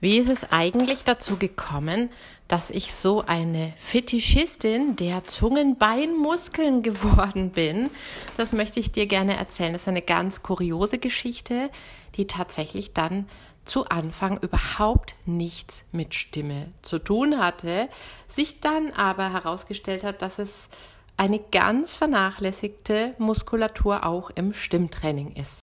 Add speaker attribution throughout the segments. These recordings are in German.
Speaker 1: Wie ist es eigentlich dazu gekommen, dass ich so eine Fetischistin der Zungenbeinmuskeln geworden bin? Das möchte ich dir gerne erzählen. Das ist eine ganz kuriose Geschichte, die tatsächlich dann zu Anfang überhaupt nichts mit Stimme zu tun hatte, sich dann aber herausgestellt hat, dass es eine ganz vernachlässigte Muskulatur auch im Stimmtraining ist.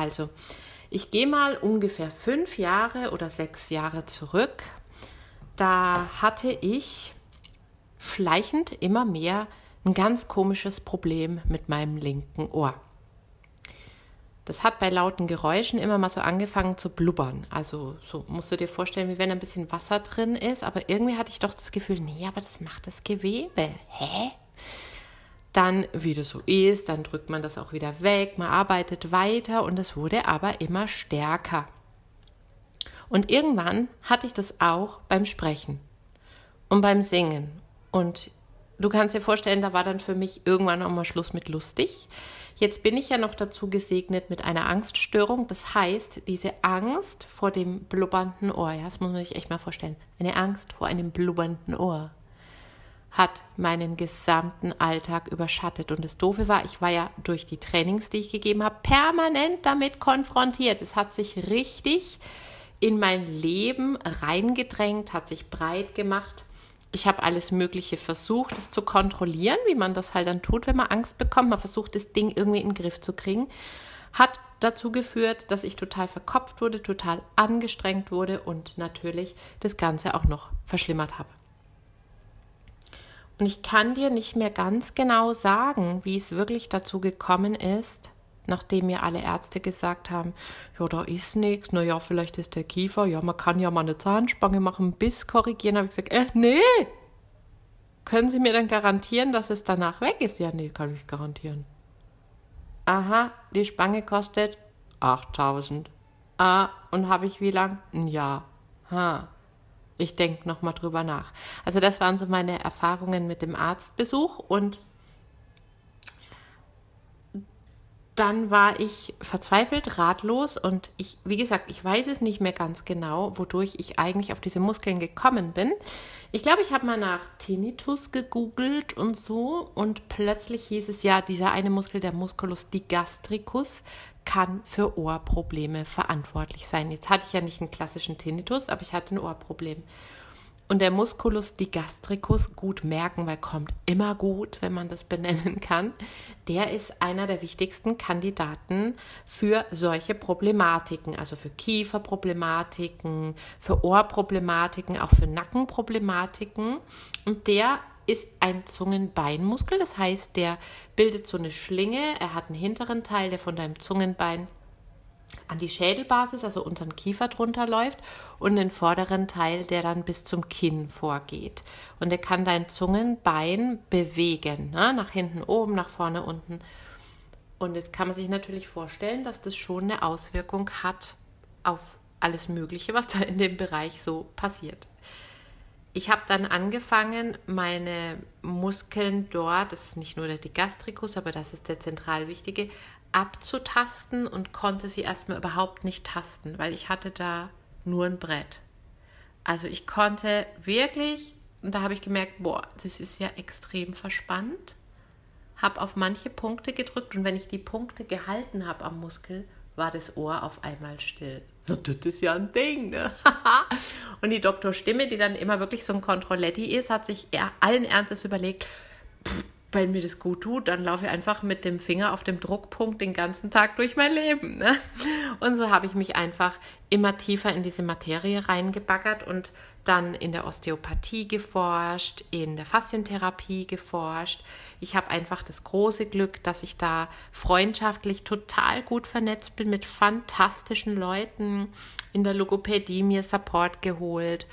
Speaker 1: Also, ich gehe mal ungefähr fünf Jahre oder sechs Jahre zurück. Da hatte ich schleichend immer mehr ein ganz komisches Problem mit meinem linken Ohr. Das hat bei lauten Geräuschen immer mal so angefangen zu blubbern. Also so musst du dir vorstellen, wie wenn ein bisschen Wasser drin ist. Aber irgendwie hatte ich doch das Gefühl, nee, aber das macht das Gewebe. Hä? Dann, wie das so ist, dann drückt man das auch wieder weg, man arbeitet weiter und es wurde aber immer stärker. Und irgendwann hatte ich das auch beim Sprechen und beim Singen. Und du kannst dir vorstellen, da war dann für mich irgendwann auch mal Schluss mit lustig. Jetzt bin ich ja noch dazu gesegnet mit einer Angststörung. Das heißt, diese Angst vor dem blubbernden Ohr, ja, das muss man sich echt mal vorstellen. Eine Angst vor einem blubbernden Ohr hat meinen gesamten Alltag überschattet. Und das Doofe war, ich war ja durch die Trainings, die ich gegeben habe, permanent damit konfrontiert. Es hat sich richtig in mein Leben reingedrängt, hat sich breit gemacht. Ich habe alles Mögliche versucht, es zu kontrollieren, wie man das halt dann tut, wenn man Angst bekommt. Man versucht, das Ding irgendwie in den Griff zu kriegen. Hat dazu geführt, dass ich total verkopft wurde, total angestrengt wurde und natürlich das Ganze auch noch verschlimmert habe. Und ich kann dir nicht mehr ganz genau sagen, wie es wirklich dazu gekommen ist, nachdem mir alle Ärzte gesagt haben, ja, da ist nichts, naja, vielleicht ist der Kiefer, ja, man kann ja mal eine Zahnspange machen, Biss korrigieren, habe ich gesagt, äh, nee. Können Sie mir dann garantieren, dass es danach weg ist? Ja, nee, kann ich garantieren. Aha, die Spange kostet 8000. Ah, und habe ich wie lang? Ein Jahr. Ha ich denke nochmal drüber nach. Also das waren so meine Erfahrungen mit dem Arztbesuch und dann war ich verzweifelt, ratlos und ich, wie gesagt, ich weiß es nicht mehr ganz genau, wodurch ich eigentlich auf diese Muskeln gekommen bin. Ich glaube, ich habe mal nach Tinnitus gegoogelt und so und plötzlich hieß es ja, dieser eine Muskel, der Musculus digastricus, kann für Ohrprobleme verantwortlich sein. Jetzt hatte ich ja nicht einen klassischen Tinnitus, aber ich hatte ein Ohrproblem. Und der Musculus digastricus, gut merken, weil kommt immer gut, wenn man das benennen kann, der ist einer der wichtigsten Kandidaten für solche Problematiken, also für Kieferproblematiken, für Ohrproblematiken, auch für Nackenproblematiken. Und der ist ein Zungenbeinmuskel, das heißt, der bildet so eine Schlinge, er hat einen hinteren Teil, der von deinem Zungenbein an die Schädelbasis, also unter den Kiefer drunter läuft und den vorderen Teil, der dann bis zum Kinn vorgeht. Und er kann dein Zungenbein bewegen, ne? nach hinten oben, nach vorne unten. Und jetzt kann man sich natürlich vorstellen, dass das schon eine Auswirkung hat auf alles Mögliche, was da in dem Bereich so passiert ich habe dann angefangen, meine Muskeln dort, das ist nicht nur der Digastricus, aber das ist der zentral wichtige, abzutasten und konnte sie erstmal überhaupt nicht tasten, weil ich hatte da nur ein Brett. Also ich konnte wirklich, und da habe ich gemerkt, boah, das ist ja extrem verspannt, habe auf manche Punkte gedrückt und wenn ich die Punkte gehalten habe am Muskel, war das Ohr auf einmal still. Na, das ist ja ein Ding, ne? und die Doktorstimme, die dann immer wirklich so ein Kontrolletti ist, hat sich allen Ernstes überlegt, wenn mir das gut tut, dann laufe ich einfach mit dem Finger auf dem Druckpunkt den ganzen Tag durch mein Leben. Ne? Und so habe ich mich einfach immer tiefer in diese Materie reingebaggert und dann in der Osteopathie geforscht, in der Faszientherapie geforscht. Ich habe einfach das große Glück, dass ich da freundschaftlich total gut vernetzt bin mit fantastischen Leuten, in der Logopädie mir Support geholt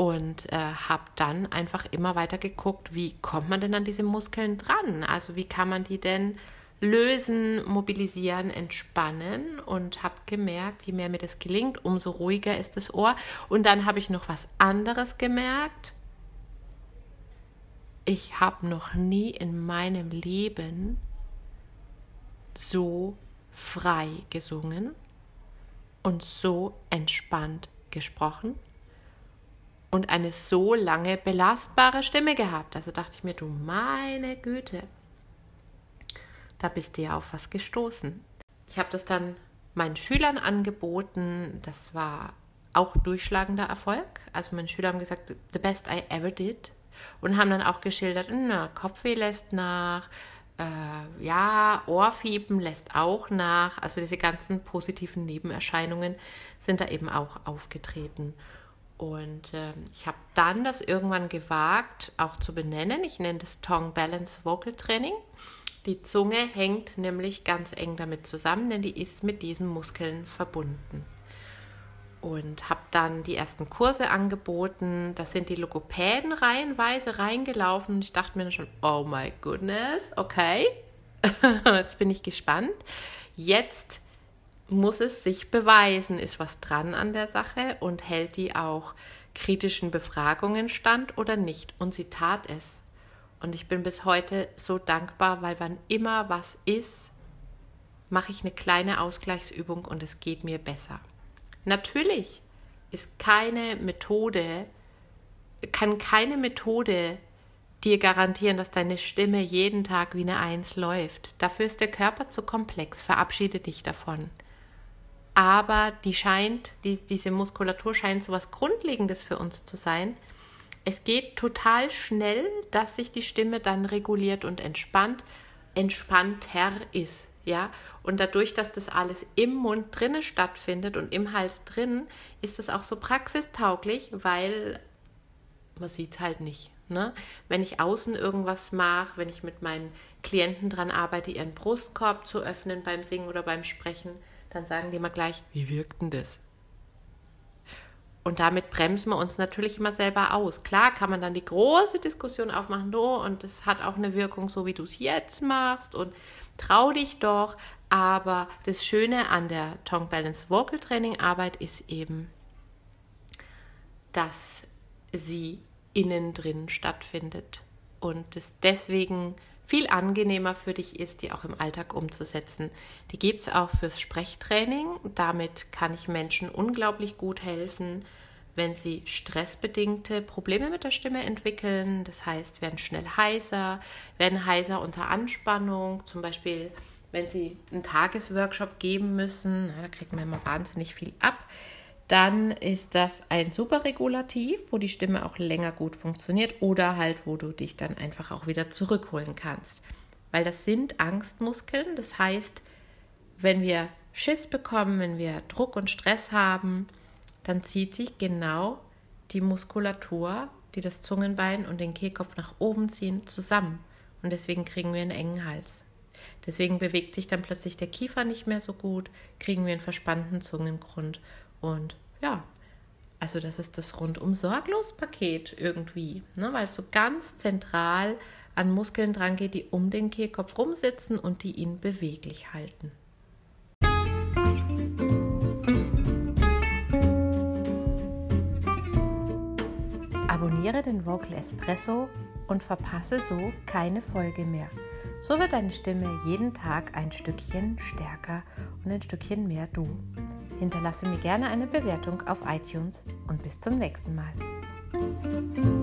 Speaker 1: und äh, habe dann einfach immer weiter geguckt, wie kommt man denn an diese Muskeln dran? Also wie kann man die denn lösen, mobilisieren, entspannen und habe gemerkt, je mehr mir das gelingt, umso ruhiger ist das Ohr. Und dann habe ich noch was anderes gemerkt. Ich habe noch nie in meinem Leben so frei gesungen und so entspannt gesprochen und eine so lange belastbare Stimme gehabt. Also dachte ich mir, du meine Güte, da bist du ja auf was gestoßen. Ich habe das dann meinen Schülern angeboten. Das war auch durchschlagender Erfolg. Also meine Schüler haben gesagt, the best I ever did. Und haben dann auch geschildert, na, Kopfweh lässt nach, äh, ja, Ohrfiepen lässt auch nach. Also diese ganzen positiven Nebenerscheinungen sind da eben auch aufgetreten. Und äh, ich habe dann das irgendwann gewagt, auch zu benennen. Ich nenne das Tongue Balance Vocal Training. Die Zunge hängt nämlich ganz eng damit zusammen, denn die ist mit diesen Muskeln verbunden. Und habe dann die ersten Kurse angeboten. Das sind die Logopäden reihenweise reingelaufen. Und ich dachte mir schon, oh my goodness, okay. Jetzt bin ich gespannt. Jetzt muss es sich beweisen, ist was dran an der Sache und hält die auch kritischen Befragungen stand oder nicht. Und sie tat es. Und ich bin bis heute so dankbar, weil wann immer was ist, mache ich eine kleine Ausgleichsübung und es geht mir besser. Natürlich ist keine Methode, kann keine Methode dir garantieren, dass deine Stimme jeden Tag wie eine Eins läuft. Dafür ist der Körper zu komplex. Verabschiede dich davon aber die scheint, die, diese Muskulatur scheint so was Grundlegendes für uns zu sein. Es geht total schnell, dass sich die Stimme dann reguliert und entspannt, entspannter ist. Ja, und dadurch, dass das alles im Mund drinne stattfindet und im Hals drin, ist es auch so praxistauglich, weil man sieht es halt nicht. Ne? Wenn ich außen irgendwas mache, wenn ich mit meinen Klienten daran arbeite, ihren Brustkorb zu öffnen beim Singen oder beim Sprechen, dann sagen die immer gleich, wie wirkt denn das? Und damit bremsen wir uns natürlich immer selber aus. Klar kann man dann die große Diskussion aufmachen, oh, und es hat auch eine Wirkung, so wie du es jetzt machst und trau dich doch. Aber das Schöne an der Tongue Balance Vocal Training Arbeit ist eben, dass sie innen drin stattfindet und es deswegen viel angenehmer für dich ist, die auch im Alltag umzusetzen. Die gibt es auch fürs Sprechtraining. Damit kann ich Menschen unglaublich gut helfen, wenn sie stressbedingte Probleme mit der Stimme entwickeln. Das heißt, werden schnell heiser, werden heiser unter Anspannung, zum Beispiel wenn sie einen Tagesworkshop geben müssen, da kriegt man immer wahnsinnig viel ab dann ist das ein super Regulativ, wo die Stimme auch länger gut funktioniert oder halt, wo du dich dann einfach auch wieder zurückholen kannst. Weil das sind Angstmuskeln, das heißt, wenn wir Schiss bekommen, wenn wir Druck und Stress haben, dann zieht sich genau die Muskulatur, die das Zungenbein und den Kehlkopf nach oben ziehen, zusammen. Und deswegen kriegen wir einen engen Hals. Deswegen bewegt sich dann plötzlich der Kiefer nicht mehr so gut, kriegen wir einen verspannten Zungengrund. Und ja, also das ist das rundum sorglos Paket irgendwie, ne? weil es so ganz zentral an Muskeln dran geht, die um den Kehlkopf rumsitzen und die ihn beweglich halten.
Speaker 2: Abonniere den Vocal Espresso und verpasse so keine Folge mehr. So wird deine Stimme jeden Tag ein Stückchen stärker und ein Stückchen mehr du. Hinterlasse mir gerne eine Bewertung auf iTunes und bis zum nächsten Mal.